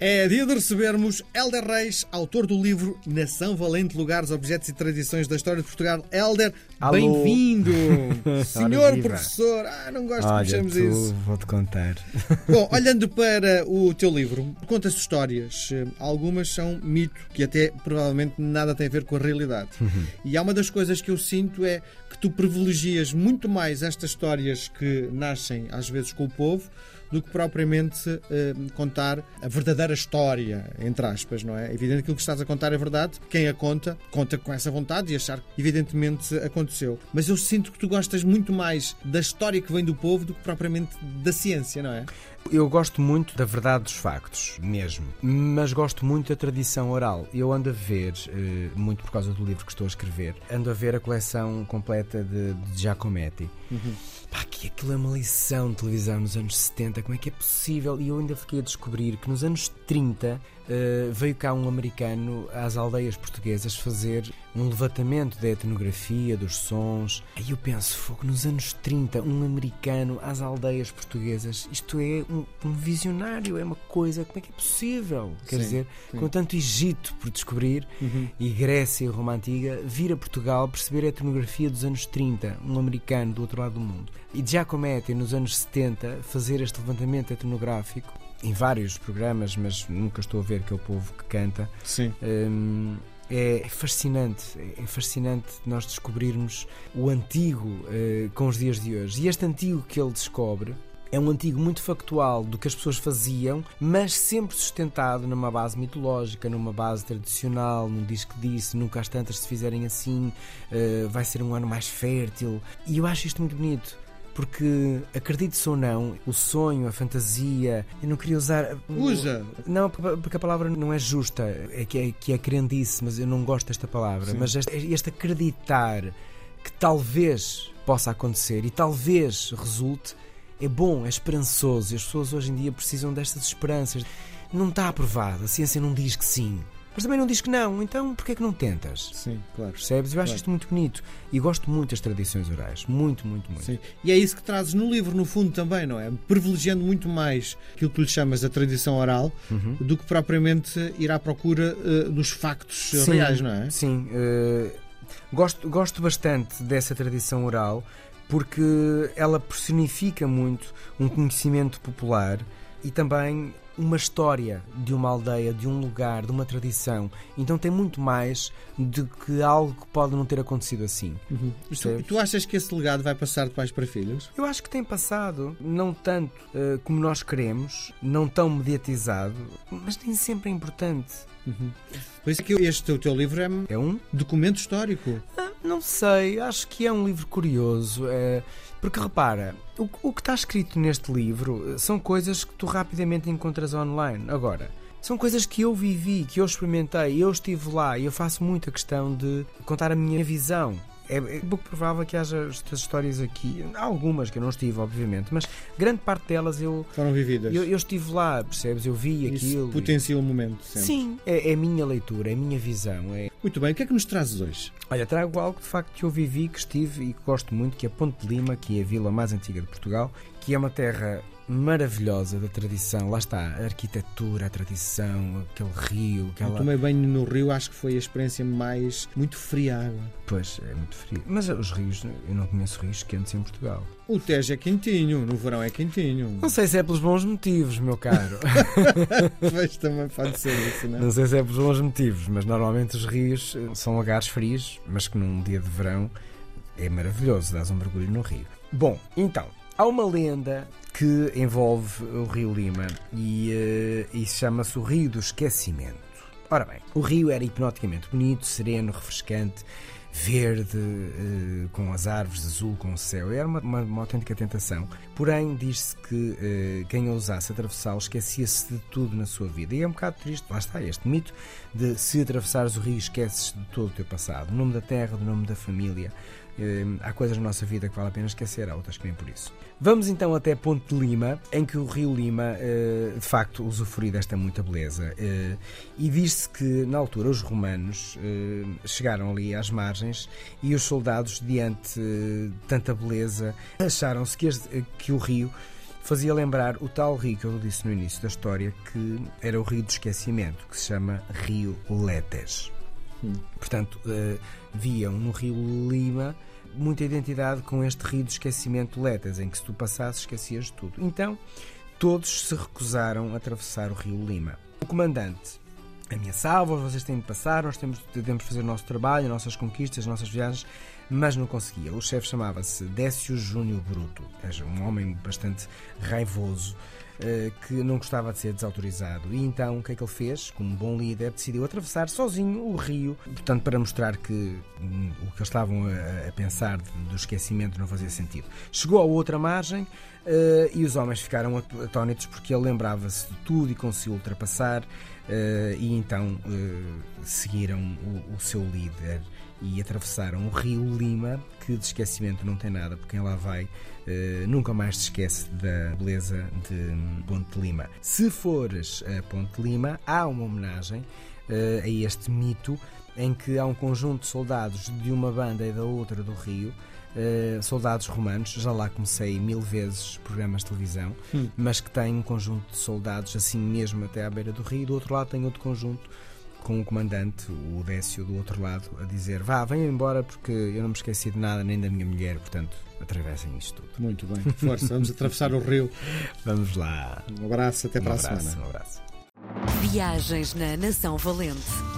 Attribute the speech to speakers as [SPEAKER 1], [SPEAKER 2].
[SPEAKER 1] É dia de recebermos Helder Reis, autor do livro Nação Valente, Lugares, Objetos e Tradições da História de Portugal. Helder, bem-vindo! Senhor professor, ah, não gosto que
[SPEAKER 2] Olha,
[SPEAKER 1] me chames
[SPEAKER 2] tu,
[SPEAKER 1] isso.
[SPEAKER 2] vou-te contar.
[SPEAKER 1] Bom, olhando para o teu livro, conta-se histórias. Eh, Algumas são mito, que até provavelmente nada tem a ver com a realidade. E há uma das coisas que eu sinto é que tu privilegias muito mais estas histórias que nascem às vezes com o povo do que propriamente eh, contar a verdadeira história, entre aspas, não é? É evidente que aquilo que estás a contar é verdade, quem a conta, conta com essa vontade e achar que evidentemente aconteceu. Mas eu sinto que tu gostas muito mais da história que vem do povo do que propriamente da ciência, não é?
[SPEAKER 2] Eu gosto muito da verdade dos factos, mesmo. Mas gosto muito da tradição oral. Eu ando a ver, eh, muito por causa do livro que estou a escrever, ando a ver a coleção completa de, de Giacometti. Pá, que aquilo é uma lição de televisão nos anos 70, como é que é possível? E eu ainda fiquei a descobrir que nos anos 30 eh, veio cá um americano às aldeias portuguesas fazer um levantamento da etnografia, dos sons. Aí eu penso, fogo, nos anos 30, um americano às aldeias portuguesas, isto é um, um visionário, é uma coisa, como é que é possível? Quer
[SPEAKER 1] Sim,
[SPEAKER 2] dizer,
[SPEAKER 1] sim.
[SPEAKER 2] com tanto Egito por descobrir e Grécia e Roma Antiga, vir a Portugal perceber a etnografia dos anos 30, um americano do outro lado do mundo. E Giacometti, nos anos 70, fazer este levantamento etnográfico em vários programas, mas nunca estou a ver aquele povo que canta.
[SPEAKER 1] Sim.
[SPEAKER 2] Hum, é fascinante, é fascinante nós descobrirmos o antigo eh, com os dias de hoje. E este antigo que ele descobre é um antigo muito factual do que as pessoas faziam, mas sempre sustentado numa base mitológica, numa base tradicional, num diz que disse, nunca às tantas se fizerem assim, eh, vai ser um ano mais fértil. E eu acho isto muito bonito. Porque, acredite-se ou não, o sonho, a fantasia, eu não queria usar.
[SPEAKER 1] Usa!
[SPEAKER 2] Não, porque a palavra não é justa, é que é, que é crendice, mas eu não gosto desta palavra.
[SPEAKER 1] Sim.
[SPEAKER 2] Mas este, este acreditar que talvez possa acontecer e talvez resulte é bom, é esperançoso. E as pessoas hoje em dia precisam destas esperanças. Não está aprovado, a ciência não diz que sim, mas também não diz que não, então porquê é que não tentas?
[SPEAKER 1] Sim, claro.
[SPEAKER 2] Percebes? Eu acho
[SPEAKER 1] Claro.
[SPEAKER 2] isto muito bonito e gosto muito das tradições orais. Muito, muito, muito.
[SPEAKER 1] Sim. E é isso que trazes no livro, no fundo, também, não é? Privilegiando muito mais aquilo que tu lhe chamas a tradição oral
[SPEAKER 2] Uhum.
[SPEAKER 1] do que propriamente ir à procura eh, dos factos
[SPEAKER 2] Sim,
[SPEAKER 1] reais, não é?
[SPEAKER 2] Sim, eh, gosto, gosto bastante dessa tradição oral porque ela personifica muito um conhecimento popular e também uma história de uma aldeia, de um lugar, de uma tradição. Então tem muito mais do que algo que pode não ter acontecido assim.
[SPEAKER 1] Uhum. Tu, tu achas que esse legado vai passar de pais para filhos?
[SPEAKER 2] Eu acho que tem passado, não tanto eh, como nós queremos, não tão mediatizado, mas nem sempre é importante.
[SPEAKER 1] Por isso é que este o teu livro é
[SPEAKER 2] É um
[SPEAKER 1] documento histórico.
[SPEAKER 2] Ah, Não sei, acho que é um livro curioso. é, porque repara, o, o que está escrito neste livro eh, são coisas que tu rapidamente encontras online. Agora, são coisas que eu vivi, que eu experimentei, eu estive lá e eu faço muita questão de contar a minha visão. É, é pouco provável que haja estas histórias aqui. Há algumas que eu não estive, obviamente, mas grande parte delas eu,
[SPEAKER 1] Foram vividas.
[SPEAKER 2] eu, eu estive lá, percebes? Eu vi
[SPEAKER 1] Isso
[SPEAKER 2] aquilo.
[SPEAKER 1] potencia o momento. Sempre.
[SPEAKER 2] Sim, é, é a minha leitura, é a minha visão. É,
[SPEAKER 1] Muito bem. O que é que nos trazes hoje?
[SPEAKER 2] Olha, trago algo de facto que eu vivi, que estive e que gosto muito, que é Ponte de Lima, que é a vila mais antiga de Portugal, que é uma terra maravilhosa da tradição. Lá está, a arquitetura, a tradição, aquele rio,
[SPEAKER 1] Eu
[SPEAKER 2] aquela.
[SPEAKER 1] tomei banho no rio, acho que foi a experiência mais. muito fria água.
[SPEAKER 2] Pois, é muito frio. Mas os rios, eu não conheço rios quentes em Portugal.
[SPEAKER 1] O Tejo é quentinho, no verão é quentinho.
[SPEAKER 2] Não sei se é pelos bons motivos, meu caro.
[SPEAKER 1] Mas também pode ser isso, não é?
[SPEAKER 2] não sei se é pelos bons motivos, mas normalmente os rios eh, são lugares frios, mas que num dia de verão é maravilhoso, dás um mergulho no rio. Bom, então, há uma lenda que envolve o Rio Lima e, eh, e chama-se o Rio do Esquecimento. Ora bem, o rio era hipnoticamente bonito, sereno, refrescante, verde, eh, com as árvores, azul, com o céu. Era uma, uma, uma autêntica tentação. Porém, diz-se que eh, quem ousasse atravessá-lo esquecia-se de tudo na sua vida. E é um bocado triste, lá está, este mito de se atravessares o rio esqueces de todo o teu passado. O nome da terra, do nome da família. Eh, há coisas na nossa vida que vale a pena esquecer, há outras que nem por isso. Vamos então até Ponte de Lima, em que o rio Lima, de facto, usufrui desta muita beleza. E diz-se que, na altura, os romanos chegaram ali às margens e os soldados, diante de tanta beleza, acharam-se que, que o rio fazia lembrar o tal rio que eu disse no início da história, que era o rio do esquecimento, que se chama Rio Letes. Hum. Portanto, uh, viam no Rio Lima muita identidade com este rio do esquecimento Letes, em que se tu passasses esquecias de tudo. Então, todos se recusaram a atravessar o Rio Lima. O comandante ameaçava, vocês têm de passar, nós temos, devemos fazer o nosso trabalho, as nossas conquistas, as nossas viagens, mas não conseguia. O chefe chamava-se Décio Júnior Bruto, um homem bastante raivoso, eh, que não gostava de ser desautorizado. E então o que é que ele fez? Como bom líder, decidiu atravessar sozinho o rio, portanto, para mostrar que hum, o que eles estavam a, pensar do esquecimento não fazia sentido. Chegou à outra margem uh, e os homens ficaram atónitos porque ele lembrava-se de tudo e conseguiu ultrapassar. Uh, e então uh, seguiram o, o, seu líder e atravessaram o rio Lima, que de esquecimento não tem nada, porque quem lá vai uh, nunca mais se esquece da beleza de Ponte Lima. Se fores a Ponte Lima, há uma homenagem a este mito em que há um conjunto de soldados de uma banda e da outra do rio uh, soldados romanos. Já lá comecei mil vezes programas de televisão, hum. mas que tem um conjunto de soldados assim mesmo até à beira do rio. Do outro lado tem outro conjunto com o comandante, o Décio, do outro lado, a dizer: Vá, venham embora porque eu não me esqueci de nada, nem da minha mulher, portanto, atravessem isto tudo.
[SPEAKER 1] Muito bem, força, vamos atravessar o rio.
[SPEAKER 2] Vamos lá.
[SPEAKER 1] Um abraço, até
[SPEAKER 2] um
[SPEAKER 1] para
[SPEAKER 2] abraço,
[SPEAKER 1] a semana.
[SPEAKER 2] Um abraço.
[SPEAKER 3] Viagens na Nação Valente.